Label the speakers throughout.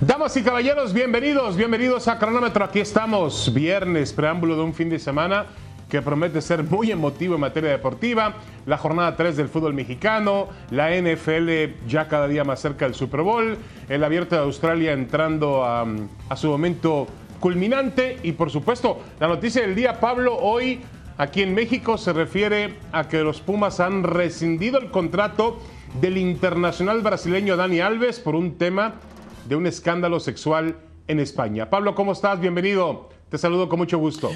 Speaker 1: Damas y caballeros, bienvenidos, bienvenidos a Cronómetro. Aquí estamos, viernes, preámbulo de un fin de semana que promete ser muy emotivo en materia deportiva. La jornada 3 del fútbol mexicano, la NFL ya cada día más cerca del Super Bowl, el abierto de Australia entrando a, a su momento culminante y por supuesto la noticia del día, Pablo, hoy aquí en México se refiere a que los Pumas han rescindido el contrato del internacional brasileño Dani Alves por un tema de un escándalo sexual en España. Pablo, ¿cómo estás? Bienvenido. Te saludo con mucho gusto.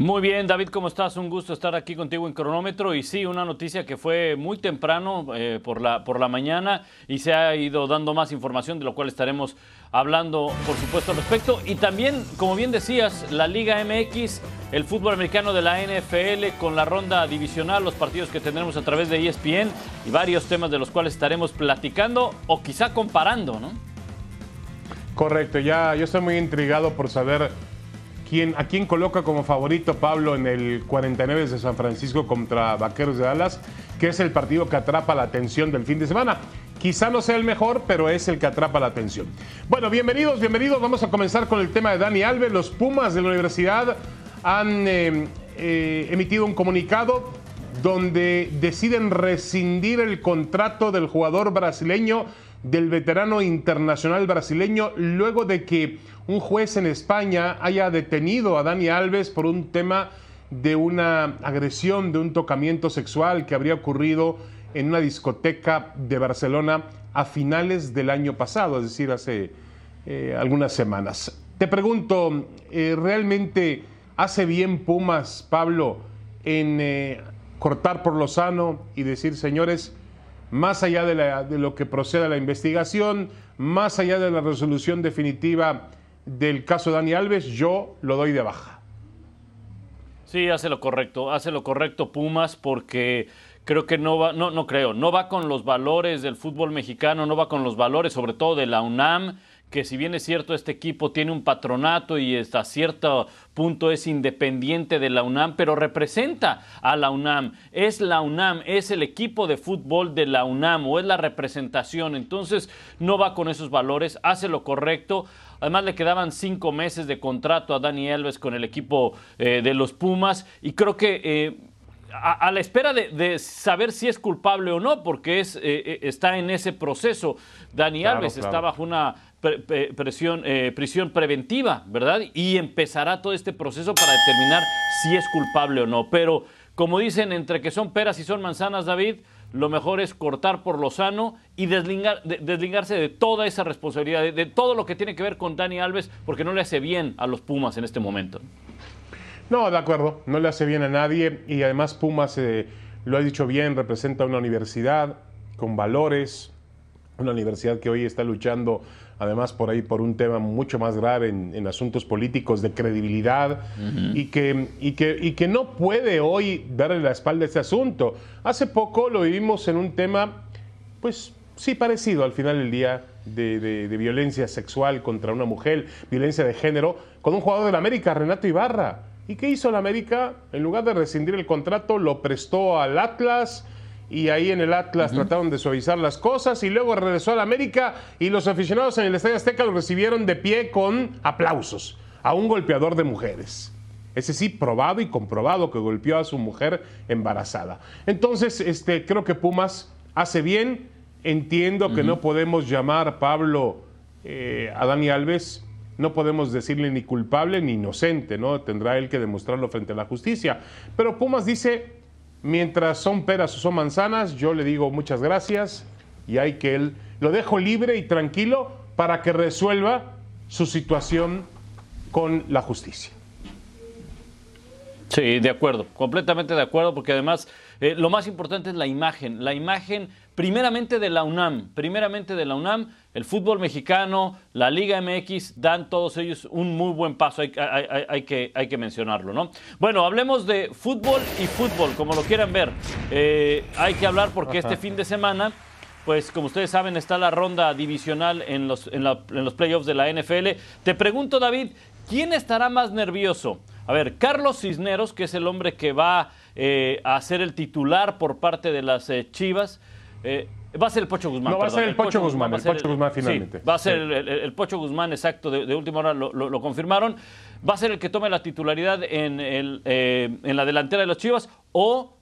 Speaker 2: Muy bien, David, ¿cómo estás? Un gusto estar aquí contigo en cronómetro. Y sí, una noticia que fue muy temprano eh, por, la, por la mañana y se ha ido dando más información, de lo cual estaremos hablando, por supuesto, al respecto. Y también, como bien decías, la Liga MX, el fútbol americano de la NFL con la ronda divisional, los partidos que tendremos a través de ESPN y varios temas de los cuales estaremos platicando o quizá comparando, ¿no?
Speaker 1: Correcto, ya yo estoy muy intrigado por saber quién, a quién coloca como favorito Pablo en el 49 de San Francisco contra Vaqueros de Dallas, que es el partido que atrapa la atención del fin de semana. Quizá no sea el mejor, pero es el que atrapa la atención. Bueno, bienvenidos, bienvenidos. Vamos a comenzar con el tema de Dani Alves. Los Pumas de la universidad han eh, eh, emitido un comunicado donde deciden rescindir el contrato del jugador brasileño del veterano internacional brasileño luego de que un juez en España haya detenido a Dani Alves por un tema de una agresión, de un tocamiento sexual que habría ocurrido en una discoteca de Barcelona a finales del año pasado, es decir, hace eh, algunas semanas. Te pregunto, eh, ¿realmente hace bien Pumas, Pablo, en eh, cortar por lo sano y decir, señores, más allá de, lo que proceda la investigación, más allá de la resolución definitiva del caso Dani Alves, yo lo doy de baja.
Speaker 2: Sí, hace lo correcto, hace lo correcto Pumas porque creo que no va, no, no creo, no va con los valores del fútbol mexicano, no va con los valores sobre todo de la UNAM que si bien es cierto este equipo tiene un patronato y hasta cierto punto es independiente de la UNAM, pero representa a la UNAM, es la UNAM, es el equipo de fútbol de la UNAM o es la representación, entonces no va con esos valores, hace lo correcto. Además le quedaban cinco meses de contrato a Dani Alves con el equipo eh, de los Pumas y creo que eh, a, la espera de, saber si es culpable o no, porque es, eh, está en ese proceso. Dani Alves está bajo una presión, eh, prisión preventiva, ¿verdad? Y empezará todo este proceso para determinar si es culpable o no. Pero, como dicen, entre que son peras y son manzanas, David, lo mejor es cortar por lo sano y deslingarse de toda esa responsabilidad, de, todo lo que tiene que ver con Dani Alves, porque no le hace bien a los Pumas en este momento.
Speaker 1: No, de acuerdo, no le hace bien a nadie y además Pumas, eh, lo ha dicho bien, representa una universidad con valores, una universidad que hoy está luchando además por ahí por un tema mucho más grave en, asuntos políticos de credibilidad y, que, y, que, y que no puede hoy darle la espalda a este asunto. Hace poco lo vivimos en un tema, pues sí parecido al final del día, de, de, violencia sexual contra una mujer, violencia de género, con un jugador de la América, Renato Ibarra. ¿Y qué hizo la América? En lugar de rescindir el contrato, lo prestó al Atlas y ahí en el Atlas trataron de suavizar las cosas y luego regresó al América y los aficionados en el Estadio Azteca lo recibieron de pie con aplausos a un golpeador de mujeres. Ese sí, probado y comprobado que golpeó a su mujer embarazada. Entonces, este, creo que Pumas hace bien. Entiendo que no podemos llamar Pablo eh, a Dani Alves, no podemos decirle ni culpable ni inocente, ¿no? Tendrá él que demostrarlo frente a la justicia. Pero Pumas dice, Mientras son peras o son manzanas, yo le digo muchas gracias y hay que él lo dejo libre y tranquilo para que resuelva su situación con la justicia.
Speaker 2: Sí, de acuerdo, completamente de acuerdo, porque además eh, lo más importante es la imagen, la imagen primeramente de la UNAM, primeramente de la UNAM, el fútbol mexicano, la Liga MX, dan todos ellos un muy buen paso, hay, que, hay que, mencionarlo, ¿no? Bueno, hablemos de fútbol y fútbol, como lo quieran ver. Eh, hay que hablar porque este fin de semana, pues como ustedes saben, está la ronda divisional en los, en, los playoffs de la NFL. Te pregunto, David, ¿quién estará más nervioso? A ver, Carlos Cisneros, que es el hombre que va eh, a ser el titular por parte de las eh, Chivas, eh, Va a ser el Pocho Guzmán.
Speaker 1: No, va a ser el, Pocho, Guzmán, el Pocho Guzmán finalmente.
Speaker 2: va a ser el, Pocho Guzmán, exacto, de, última hora lo, confirmaron. Va a ser el que tome la titularidad en, el, eh, en la delantera de los Chivas o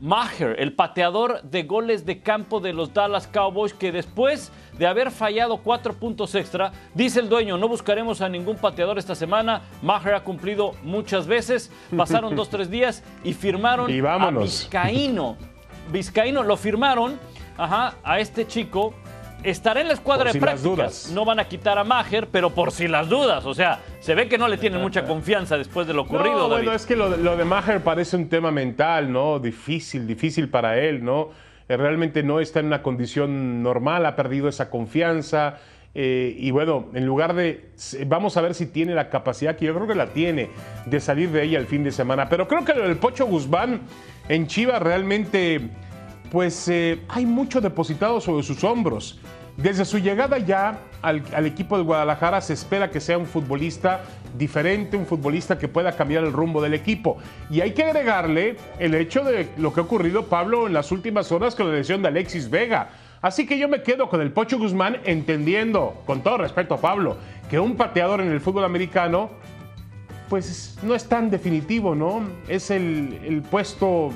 Speaker 2: Maher, el pateador de goles de campo de los Dallas Cowboys, que después de haber fallado cuatro puntos extra, dice el dueño, no buscaremos a ningún pateador esta semana. Maher ha cumplido muchas veces, pasaron dos, tres días y firmaron a Vizcaíno. Vizcaíno lo firmaron ajá, a este chico estará en la escuadra de prácticas. No van a quitar a Maher, pero por si las dudas. O sea, se ve que no le tienen mucha confianza después de lo ocurrido.
Speaker 1: No, bueno, es que lo, de Maher parece un tema mental, ¿no? Difícil, difícil para él, ¿no? Eh, realmente no está en una condición normal, ha perdido esa confianza. Eh, y bueno, en lugar de, vamos a ver si tiene la capacidad, que yo creo que la tiene, de salir de ella el fin de semana. Pero creo que el Pocho Guzmán en Chivas realmente pues eh, hay mucho depositado sobre sus hombros. Desde su llegada ya al, equipo de Guadalajara se espera que sea un futbolista diferente, un futbolista que pueda cambiar el rumbo del equipo. Y hay que agregarle el hecho de lo que ha ocurrido, Pablo, en las últimas horas con la lesión de Alexis Vega. Así que yo me quedo con el Pocho Guzmán entendiendo, con todo respeto a Pablo, que un pateador en el fútbol americano, pues no es tan definitivo, ¿no? Es el, el puesto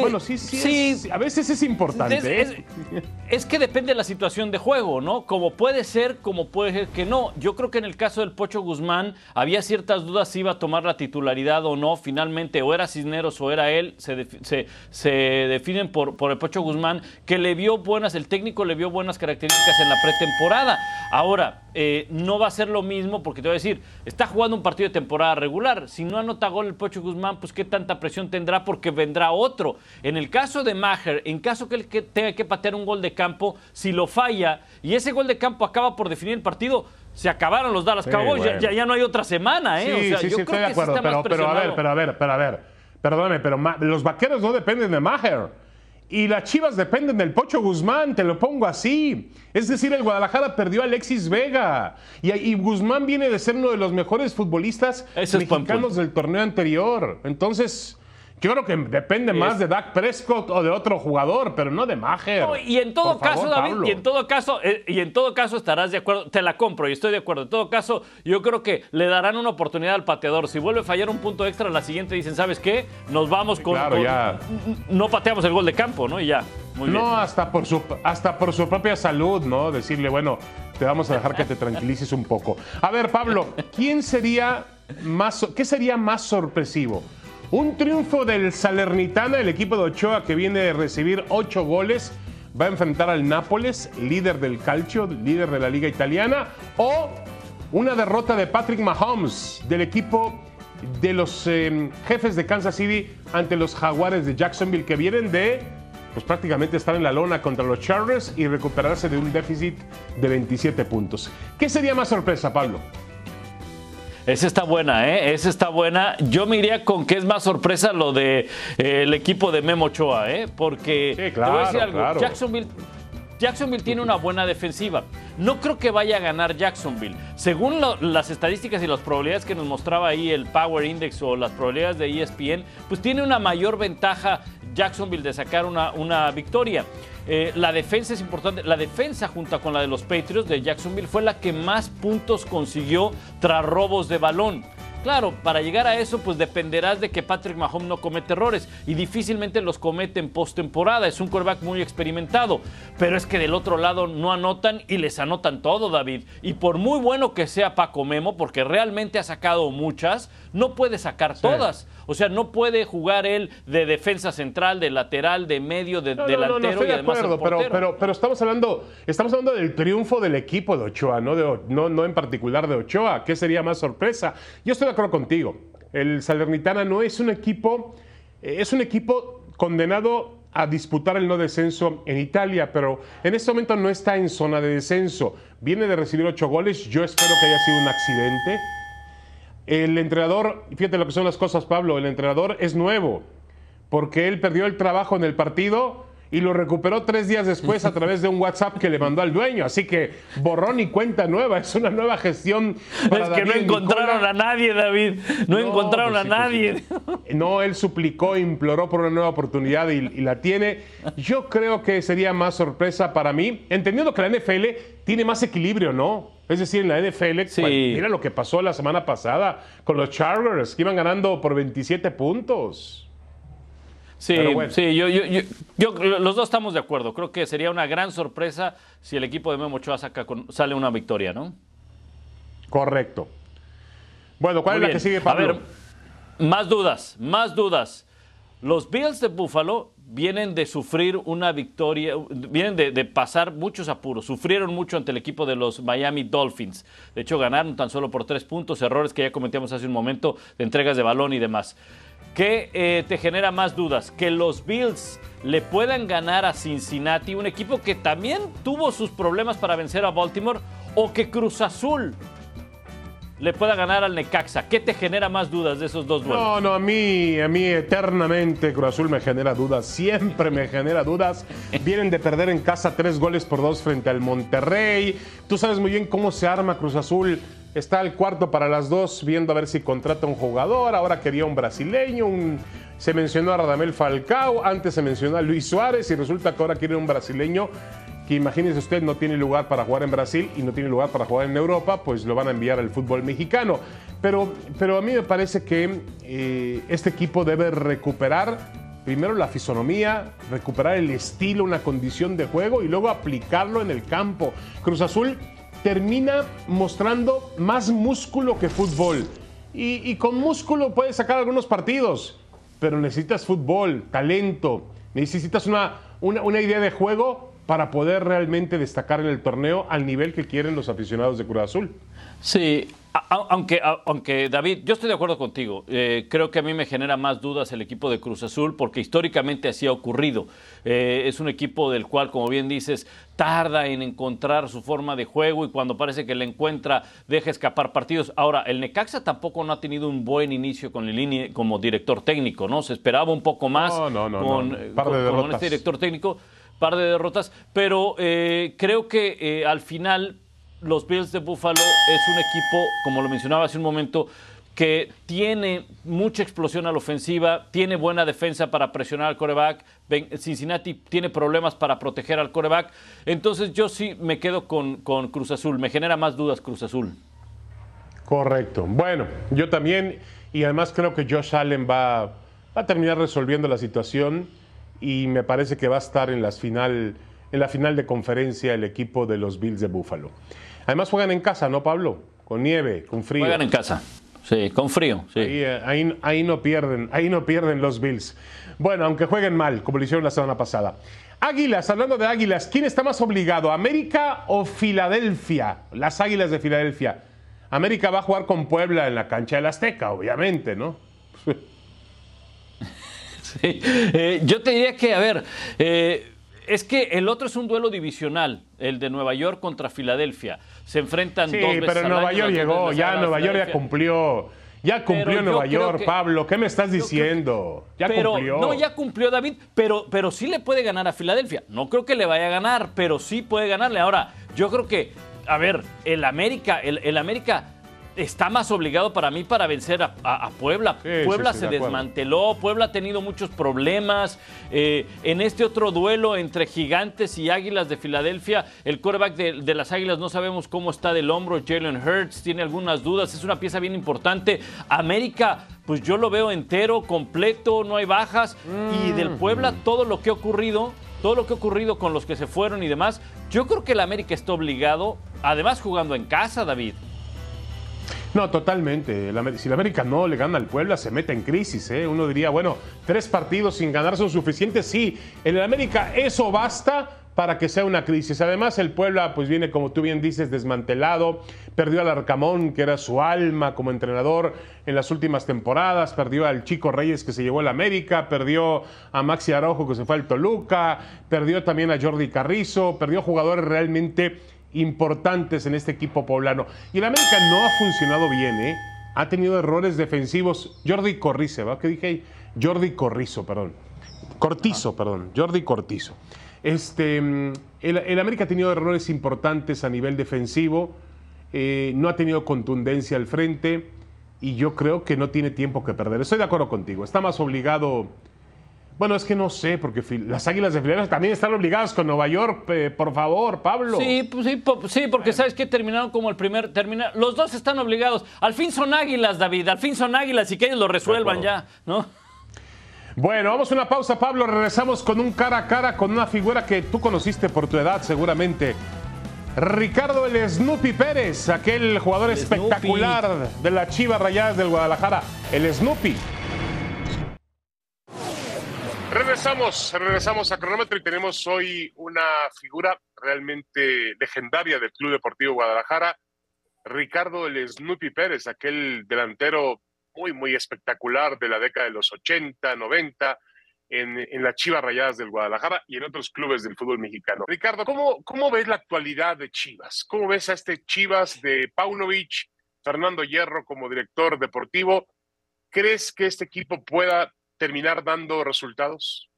Speaker 1: bueno, sí, sí, a veces es importante.
Speaker 2: ¿eh? Es, que depende de la situación de juego, ¿no? Como puede ser, como puede ser que no. Yo creo que en el caso del Pocho Guzmán había ciertas dudas si iba a tomar la titularidad o no. Finalmente, o era Cisneros o era él. Se, se, definen por, por el Pocho Guzmán, que le vio buenas, el técnico le vio buenas características en la pretemporada. Ahora, eh, no va a ser lo mismo porque te voy a decir, está jugando un partido de temporada regular. Si no anota gol el Pocho Guzmán, pues qué tanta presión tendrá porque vendrá otro. En el caso de Maher, en caso que él tenga que patear un gol de campo, si lo falla y ese gol de campo acaba por definir el partido, se acabaron los Dallas Cowboys, ya, no hay otra semana, ¿eh?
Speaker 1: Sí, sí, estoy de acuerdo, pero, pero, a ver, pero a ver, pero a ver, perdóname, pero los vaqueros no dependen de Maher. Y las Chivas dependen del Pocho Guzmán, te lo pongo así. Es decir, el Guadalajara perdió a Alexis Vega. Y, Guzmán viene de ser uno de los mejores futbolistas mexicanos del torneo anterior. Entonces, yo creo que depende más de Dak Prescott o de otro jugador, pero no de Maher.
Speaker 2: y en todo caso, David, y en todo caso, eh, y en todo caso estarás de acuerdo, te la compro y estoy de acuerdo. En todo caso, yo creo que le darán una oportunidad al pateador. Si vuelve a fallar un punto extra, la siguiente dicen, ¿sabes qué? Nos vamos con.
Speaker 1: Claro, ya.
Speaker 2: No pateamos el gol de campo, ¿no? Y ya.
Speaker 1: Muy no, hasta por su hasta por su propia salud, ¿no? Decirle, bueno, te vamos a dejar que te tranquilices un poco. A ver, Pablo, ¿quién sería más, qué sería más sorpresivo? Un triunfo del Salernitana, el equipo de Ochoa que viene de recibir ocho goles, va a enfrentar al Nápoles, líder del calcio, líder de la liga italiana, o una derrota de Patrick Mahomes del equipo de los em, jefes de Kansas City ante los Jaguares de Jacksonville que vienen de pues prácticamente estar en la lona contra los Chargers y recuperarse de un déficit de 27 puntos. ¿Qué sería más sorpresa, Pablo?
Speaker 2: Esa está buena, ¿eh? Esa está buena. Yo me iría con que es más sorpresa lo de eh, el equipo de Memo Ochoa, ¿eh? Porque
Speaker 1: sí, claro, te voy a decir algo.
Speaker 2: Jacksonville Jacksonville tiene una buena defensiva. No creo que vaya a ganar Jacksonville. Según las estadísticas y las probabilidades que nos mostraba ahí el Power Index o las probabilidades de ESPN, pues tiene una mayor ventaja Jacksonville de sacar una, una victoria. Eh, la defensa es importante. La defensa, junto con la de los Patriots de Jacksonville, fue la que más puntos consiguió tras robos de balón. Claro, para llegar a eso, pues dependerás de que Patrick Mahomes no comete errores y difícilmente los comete en postemporada. Es un quarterback muy experimentado, pero es que del otro lado no anotan y les anotan todo, David. Y por muy bueno que sea Paco Memo, porque realmente ha sacado muchas, no puede sacar todas. O sea, no puede jugar él de defensa central, de lateral, de medio, de delantero no, estoy de acuerdo,
Speaker 1: pero, pero, pero, estamos hablando, estamos hablando del triunfo del equipo de Ochoa, no, de, no, no en particular de Ochoa. ¿Qué sería más sorpresa? Yo estoy de acuerdo contigo. El Salernitana no es un equipo, eh, es un equipo condenado a disputar el no descenso en Italia, pero en este momento no está en zona de descenso. Viene de recibir ocho goles. Yo espero que haya sido un accidente el entrenador, fíjate lo que son las cosas, Pablo, el entrenador es nuevo, porque él perdió el trabajo en el partido y lo recuperó tres días después a través de un WhatsApp que le mandó al dueño. Así que borrón y cuenta nueva, es una nueva gestión.
Speaker 2: Para es que no encontraron a nadie, David. No, encontraron pues a nadie.
Speaker 1: Pues no, él suplicó, imploró por una nueva oportunidad y, y, la tiene. Yo creo que sería más sorpresa para mí, entendiendo que la NFL tiene más equilibrio, ¿no? Es decir, en la NFL, mira lo que pasó la semana pasada con los Chargers, que iban ganando por 27 puntos.
Speaker 2: Sí, sí yo, los dos estamos de acuerdo. Creo que sería una gran sorpresa si el equipo de Memo Ochoa saca sale una victoria, ¿no?
Speaker 1: Correcto. Bueno, ¿cuál es la que sigue, Pablo? A ver,
Speaker 2: más dudas, más dudas. Los Bills de Buffalo vienen de sufrir una victoria, vienen de, pasar muchos apuros, sufrieron mucho ante el equipo de los Miami Dolphins. De hecho, ganaron tan solo por tres puntos, errores que ya comentamos hace un momento de entregas de balón y demás. ¿Qué eh, te genera más dudas? Que los Bills le puedan ganar a Cincinnati, un equipo que también tuvo sus problemas para vencer a Baltimore, o que Cruz Azul le pueda ganar al Necaxa. ¿Qué te genera más dudas de esos dos duelos?
Speaker 1: No, no, a mí, a mí eternamente Cruz Azul me genera dudas, siempre me genera dudas. Vienen de perder en casa tres goles por dos frente al Monterrey. Tú sabes muy bien cómo se arma Cruz Azul. Está el cuarto para las dos, viendo a ver si contrata un jugador. Ahora quería un brasileño, se mencionó a Radamel Falcao, antes se mencionó a Luis Suárez y resulta que ahora quiere un brasileño que imagínese usted no tiene lugar para jugar en Brasil y no tiene lugar para jugar en Europa, pues lo van a enviar al fútbol mexicano. Pero, pero a mí me parece que eh, este equipo debe recuperar primero la fisonomía, recuperar el estilo, una condición de juego y luego aplicarlo en el campo. Cruz Azul termina mostrando más músculo que fútbol. Y, con músculo puedes sacar algunos partidos, pero necesitas fútbol, talento, necesitas una, una, idea de juego para poder realmente destacar en el torneo al nivel que quieren los aficionados de Cruz Azul.
Speaker 2: Sí, aunque, aunque David, yo estoy de acuerdo contigo. Eh, creo que a mí me genera más dudas el equipo de Cruz Azul porque históricamente así ha ocurrido. Eh, es un equipo del cual, como bien dices, tarda en encontrar su forma de juego y cuando parece que le encuentra deja escapar partidos. Ahora, el Necaxa tampoco no ha tenido un buen inicio con Lini como director técnico, ¿no? Se esperaba un poco más con, con este director técnico par de derrotas, pero eh, creo que eh, al final los Bills de Buffalo es un equipo, como lo mencionaba hace un momento, que tiene mucha explosión a la ofensiva, tiene buena defensa para presionar al coreback. Cincinnati tiene problemas para proteger al coreback. Entonces yo sí me quedo con, con Cruz Azul. Me genera más dudas Cruz Azul.
Speaker 1: Correcto. Bueno, yo también, y además creo que Josh Allen va, va a terminar resolviendo la situación y me parece que va a estar en, las final, en la final de conferencia el equipo de los Bills de Buffalo. Además juegan en casa, ¿no, Pablo? Con nieve, con frío.
Speaker 2: Juegan en casa, sí, con frío. Sí.
Speaker 1: Ahí, ahí, no pierden, ahí no pierden los Bills. Bueno, aunque jueguen mal, como lo hicieron la semana pasada. Águilas, hablando de Águilas, ¿quién está más obligado, América o Filadelfia? Las Águilas de Filadelfia. América va a jugar con Puebla en la cancha del Azteca, obviamente, ¿no?
Speaker 2: Eh, yo te diría que, a ver, eh, es que el otro es un duelo divisional, el de Nueva York contra Filadelfia. Se enfrentan dos veces
Speaker 1: pero Nueva York llegó, ya Nueva York ya cumplió. Ya cumplió Nueva York, Pablo. ¿Qué me estás diciendo?
Speaker 2: ya cumplió. No, ya cumplió David, pero, pero sí le puede ganar a Filadelfia. No creo que le vaya a ganar, pero sí puede ganarle. Ahora, yo creo que, a ver, el América, el, el América está más obligado para mí para vencer a, Puebla. Puebla se desmanteló, Puebla ha tenido muchos problemas. Eh, en este otro duelo entre Gigantes y Águilas de Filadelfia, el quarterback de, las Águilas no sabemos cómo está del hombro. Jalen Hurts tiene algunas dudas, es una pieza bien importante. América, pues yo lo veo entero, completo, no hay bajas. Y del mm. Puebla, todo lo que ha ocurrido todo lo que ha ocurrido con los que se fueron y demás, yo creo que el América está obligado, además jugando en casa, David.
Speaker 1: No, totalmente. si la América no le gana al Puebla, se mete en crisis. ¿eh? Uno diría, bueno, tres partidos sin ganar son suficientes. Sí, en el América eso basta para que sea una crisis. Además, el Puebla, pues viene, como tú bien dices, desmantelado. Perdió al Arcamón, que era su alma como entrenador en las últimas temporadas. Perdió al Chico Reyes, que se llevó al América. Perdió a Maxi Araujo, que se fue al Toluca. Perdió también a Jordi Carrizo. Perdió jugadores realmente importantes en este equipo poblano. Y el América no ha funcionado bien, ¿eh? Ha tenido errores defensivos. Jordi Corrice, ¿va? ¿Qué dije ahí? Jordi Corrizo, perdón. Cortizo, perdón, Jordi Cortizo. Este, mm, el, América ha tenido errores importantes a nivel defensivo, eh, no ha tenido contundencia al frente y yo creo que no tiene tiempo que perder. Estoy de acuerdo contigo, está más obligado bueno, es que no sé, porque las Águilas de Filadelfia también están obligadas con Nueva York, por favor, Pablo.
Speaker 2: Sí, pues sí, sí, porque sabes que terminaron como el primer terminar. Los dos están obligados. Al fin son Águilas, David. Al fin son Águilas y que ellos lo resuelvan ya, ¿no?
Speaker 1: Bueno, vamos a una pausa, Pablo. Regresamos con un cara a cara con una figura que tú conociste por tu edad, seguramente. Ricardo el Snoopy Pérez, aquel jugador espectacular de la Chivas Rayadas del Guadalajara. El Snoopy. Regresamos, regresamos a cronómetro y tenemos hoy una figura realmente legendaria del Club Deportivo Guadalajara, Ricardo el Snoopy Pérez, aquel delantero muy, muy espectacular de la década de los 80, 90, en, en las Chivas Rayadas del Guadalajara y en otros clubes del fútbol mexicano. Ricardo, ¿cómo, ¿cómo ves la actualidad de Chivas? ¿Cómo ves a este Chivas de Paunovic, Fernando Hierro como director deportivo? ¿Crees que este equipo pueda terminar dando resultados?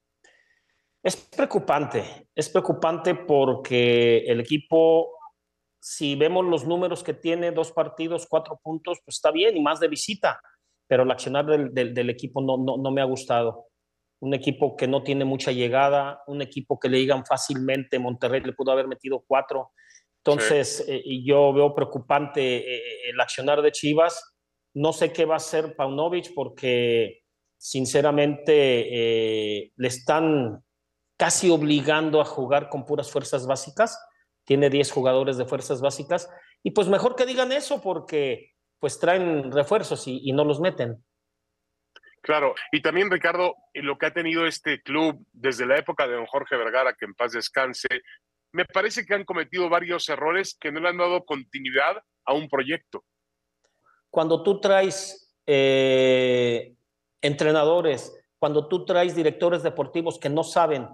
Speaker 3: Es preocupante, es preocupante porque el equipo, si vemos los números que tiene, dos partidos, cuatro puntos, pues está bien y más de visita, pero el accionar del, equipo no, no, me ha gustado. Un equipo que no tiene mucha llegada, un equipo que le digan fácilmente, Monterrey le pudo haber metido cuatro. Entonces, eh, yo veo preocupante eh, eh, el accionar de Chivas. No sé qué va a hacer Paunovic porque sinceramente eh, le están casi obligando a jugar con puras fuerzas básicas. Tiene 10 jugadores de fuerzas básicas. Y pues mejor que digan eso porque pues traen refuerzos y, no los meten.
Speaker 1: Claro, y también Ricardo, lo que ha tenido este club desde la época de don Jorge Vergara, que en paz descanse, me parece que han cometido varios errores que no le han dado continuidad a un proyecto.
Speaker 3: Cuando tú traes eh, entrenadores, cuando tú traes directores deportivos que no saben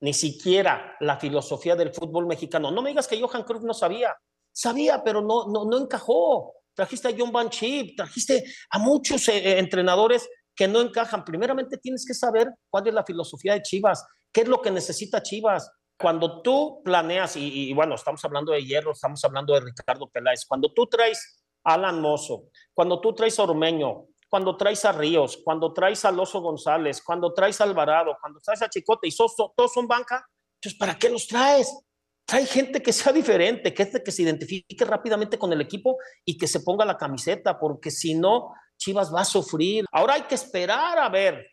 Speaker 3: ni siquiera la filosofía del fútbol mexicano, no me digas que Johan Cruyff no sabía, sabía, pero no, no, no encajó. Trajiste a John Van Chip, trajiste a muchos eh, eh, entrenadores que no encajan. Primeramente tienes que saber cuál es la filosofía de Chivas, qué es lo que necesita Chivas. Cuando tú planeas, y, y bueno, estamos hablando de Hierro, estamos hablando de Ricardo Peláez, cuando tú traes Alan Mozo, cuando tú traes a Ormeño, cuando traes a Ríos, cuando traes a Loso González, cuando traes a Alvarado, cuando traes a Chicote y Soso, todos son banca, entonces ¿para qué los traes? Trae gente que sea diferente, que, que se identifique rápidamente con el equipo y que se ponga la camiseta, porque si no, Chivas va a sufrir. Ahora hay que esperar a ver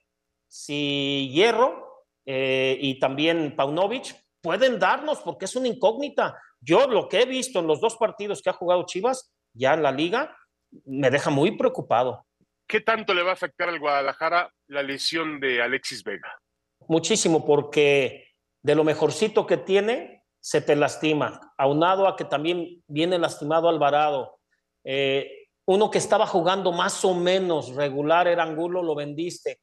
Speaker 3: si Hierro eh, y también Paunovic pueden darnos, porque es una incógnita. Yo lo que he visto en los dos partidos que ha jugado Chivas, ya en la liga, me deja muy preocupado.
Speaker 1: ¿Qué tanto le va a afectar al Guadalajara la lesión de Alexis Vega?
Speaker 3: Muchísimo, porque de lo mejorcito que tiene, se te lastima. Aunado a que también viene lastimado Alvarado. Eh, uno que estaba jugando más o menos regular era Angulo, lo vendiste.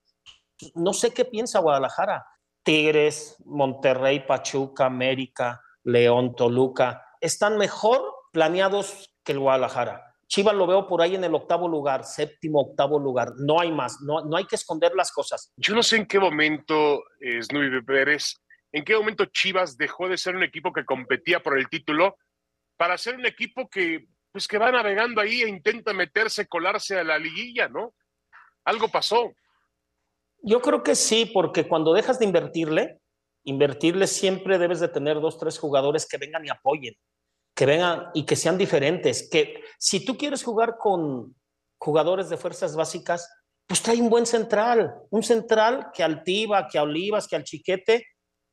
Speaker 3: No sé qué piensa Guadalajara. Tigres, Monterrey, Pachuca, América, León, Toluca, están mejor planeados que el Guadalajara. Chivas lo veo por ahí en el octavo lugar, séptimo, octavo lugar. No hay más, no, no hay que esconder las cosas.
Speaker 1: Yo no sé en qué momento, eh, Snoopy Pérez, en qué momento Chivas dejó de ser un equipo que competía por el título para ser un equipo que, pues, que va navegando ahí e intenta meterse, colarse a la liguilla, ¿no? Algo pasó.
Speaker 3: Yo creo que sí, porque cuando dejas de invertirle, invertirle siempre debes de tener dos, tres jugadores que vengan y apoyen que vengan y que sean diferentes. Que si tú quieres jugar con jugadores de fuerzas básicas, pues trae un buen central, un central que al Tiba, que a Olivas, que al Chiquete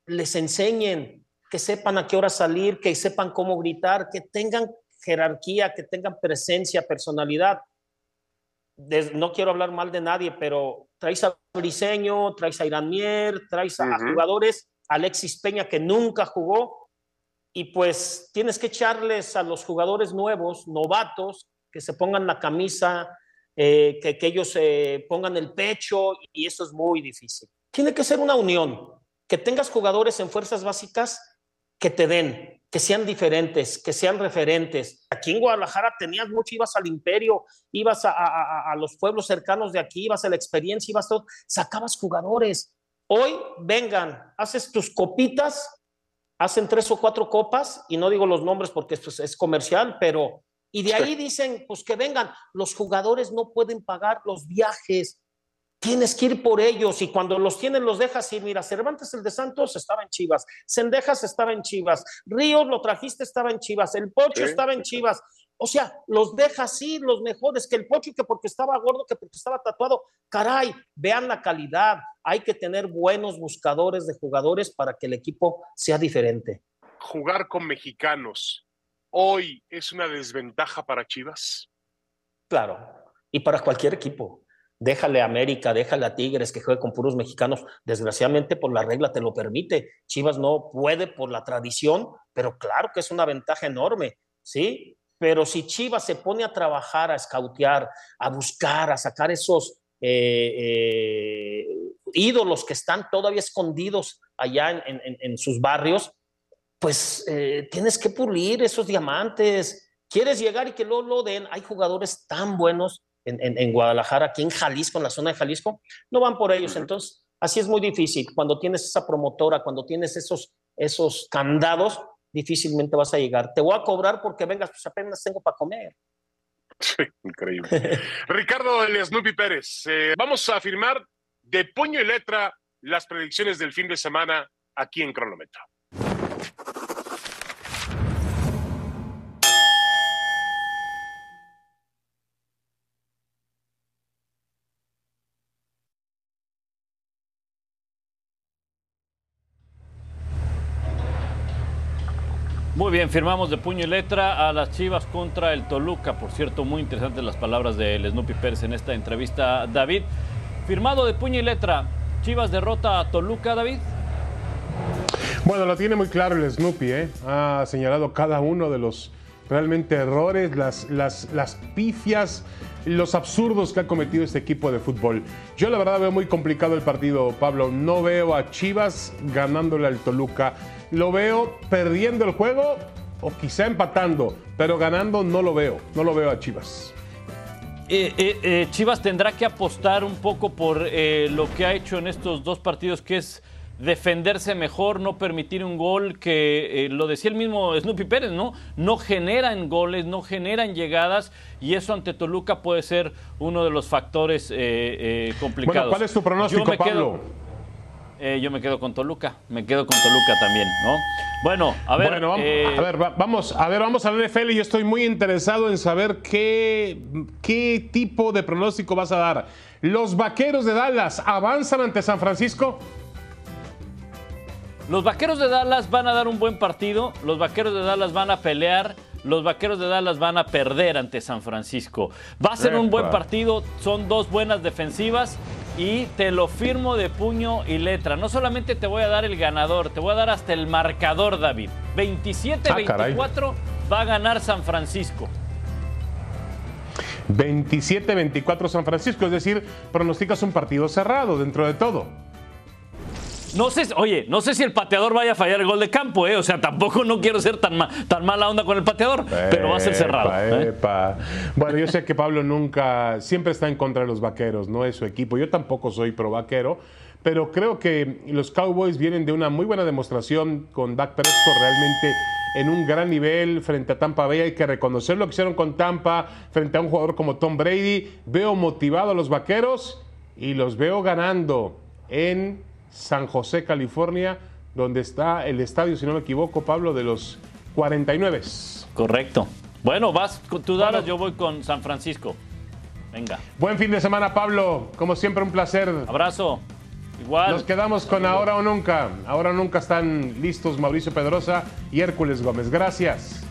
Speaker 3: les enseñen, que sepan a qué hora salir, que sepan cómo gritar, que tengan jerarquía, que tengan presencia, personalidad. no quiero hablar mal de nadie, pero traes a Briseño, traes a Irán Mier, traes a jugadores, Alexis Peña que nunca jugó, y pues tienes que echarles a los jugadores nuevos, novatos, que se pongan la camisa, eh, que, que, ellos eh, pongan el pecho y eso es muy difícil. Tiene que ser una unión, que tengas jugadores en fuerzas básicas que te den, que sean diferentes, que sean referentes. Aquí en Guadalajara tenías mucho, ibas al imperio, ibas a, a, a los pueblos cercanos de aquí, ibas a la experiencia, ibas todo, sacabas jugadores, Hoy vengan, haces tus copitas, hacen tres o cuatro copas, y no digo los nombres porque esto es, comercial, pero, y de ahí dicen, pues que vengan, los jugadores no pueden pagar los viajes, Tienes que ir por ellos y cuando los tienes los dejas ir. Mira, Cervantes el de Santos estaba en Chivas, Sendejas estaba en Chivas, Ríos lo trajiste estaba en Chivas, el Pocho estaba en Chivas. O sea, los dejas ir, los mejores, que el Pocho que porque estaba gordo, que porque estaba tatuado. Caray, vean la calidad. Hay que tener buenos buscadores de jugadores para que el equipo sea diferente.
Speaker 4: Jugar con mexicanos hoy es una desventaja para Chivas.
Speaker 3: Claro, y para cualquier equipo déjale a América, déjale a Tigres que juegue con puros mexicanos. Desgraciadamente, por la regla te lo permite. Chivas no puede por la tradición, pero claro que es una ventaja enorme, ¿sí? Pero si Chivas se pone a trabajar, a escautear, a buscar, a sacar esos eh, eh, ídolos que están todavía escondidos allá en, sus barrios, pues eh, tienes que pulir esos diamantes. Quieres llegar y que luego lo den. Hay jugadores tan buenos en, Guadalajara, aquí en Jalisco, en la zona de Jalisco, no van por ellos. Entonces, así es muy difícil. Cuando tienes esa promotora, cuando tienes esos, esos candados, difícilmente vas a llegar. Te voy a cobrar porque vengas, pues apenas tengo para comer.
Speaker 4: Sí, increíble. Ricardo El Snoopy Pérez, eh, vamos a firmar de puño y letra las predicciones del fin de semana aquí en Cronómetro.
Speaker 2: Muy bien, firmamos de puño y letra a las Chivas contra el Toluca. Por cierto, muy interesantes las palabras del Snoopy Pérez en esta entrevista. David, firmado de puño y letra, Chivas derrota a Toluca, David.
Speaker 1: Bueno, lo tiene muy claro el Snoopy, ¿eh? ha señalado cada uno de los realmente errores, las, las, las pifias, los absurdos que ha cometido este equipo de fútbol. Yo la verdad veo muy complicado el partido, Pablo. No veo a Chivas ganándole al Toluca. Lo veo perdiendo el juego o quizá empatando, pero ganando no lo veo. No lo veo a Chivas.
Speaker 2: Eh, eh, eh, Chivas tendrá que apostar un poco por lo que ha hecho en estos dos partidos, que es defenderse mejor, no permitir un gol que, eh, lo decía el mismo Snoopy Pérez, ¿no? No generan goles, no generan llegadas y eso ante Toluca puede ser uno de los factores eh, eh, complicados.
Speaker 1: Bueno, ¿cuál es tu pronóstico, Pablo?
Speaker 2: yo me quedo con Toluca, me quedo con Toluca también, ¿no? Bueno, a ver.
Speaker 1: Bueno, vamos, a ver, vamos, a ver, vamos al NFL y yo estoy muy interesado en saber qué, qué tipo de pronóstico vas a dar. ¿Los vaqueros de Dallas avanzan ante San Francisco?
Speaker 2: Los vaqueros de Dallas van a dar un buen partido, los vaqueros de Dallas van a pelear, los vaqueros de Dallas van a perder ante San Francisco. Va a ser un buen partido, son dos buenas defensivas y te lo firmo de puño y letra. No solamente te voy a dar el ganador, te voy a dar hasta el marcador, David. 27-24 ah, va a ganar San Francisco.
Speaker 1: 27-24 San Francisco, es decir, pronosticas un partido cerrado dentro de todo.
Speaker 2: No sé, oye, no sé si el pateador vaya a fallar el gol de campo, ¿eh? O sea, tampoco no quiero ser tan, tan mala onda con el pateador, pero va a ser cerrado. ¿eh?
Speaker 1: Bueno, yo sé que Pablo nunca, siempre está en contra de los vaqueros, no es su equipo. Yo tampoco soy pro vaquero, pero creo que los Cowboys vienen de una muy buena demostración con Dak Prescott realmente en un gran nivel frente a Tampa Bay. Hay que reconocer lo que hicieron con Tampa frente a un jugador como Tom Brady. Veo motivado a los vaqueros y los veo ganando en San José, California, donde está el estadio, si no me equivoco, Pablo, de los 49.
Speaker 2: Correcto. Bueno, vas con tu Dallas, yo voy con San Francisco. Venga.
Speaker 1: Buen fin de semana, Pablo. Como siempre, un placer.
Speaker 2: Abrazo. Igual.
Speaker 1: Nos quedamos con Ahora o Nunca. Ahora o Nunca están listos Mauricio Pedrosa y Hércules Gómez. Gracias.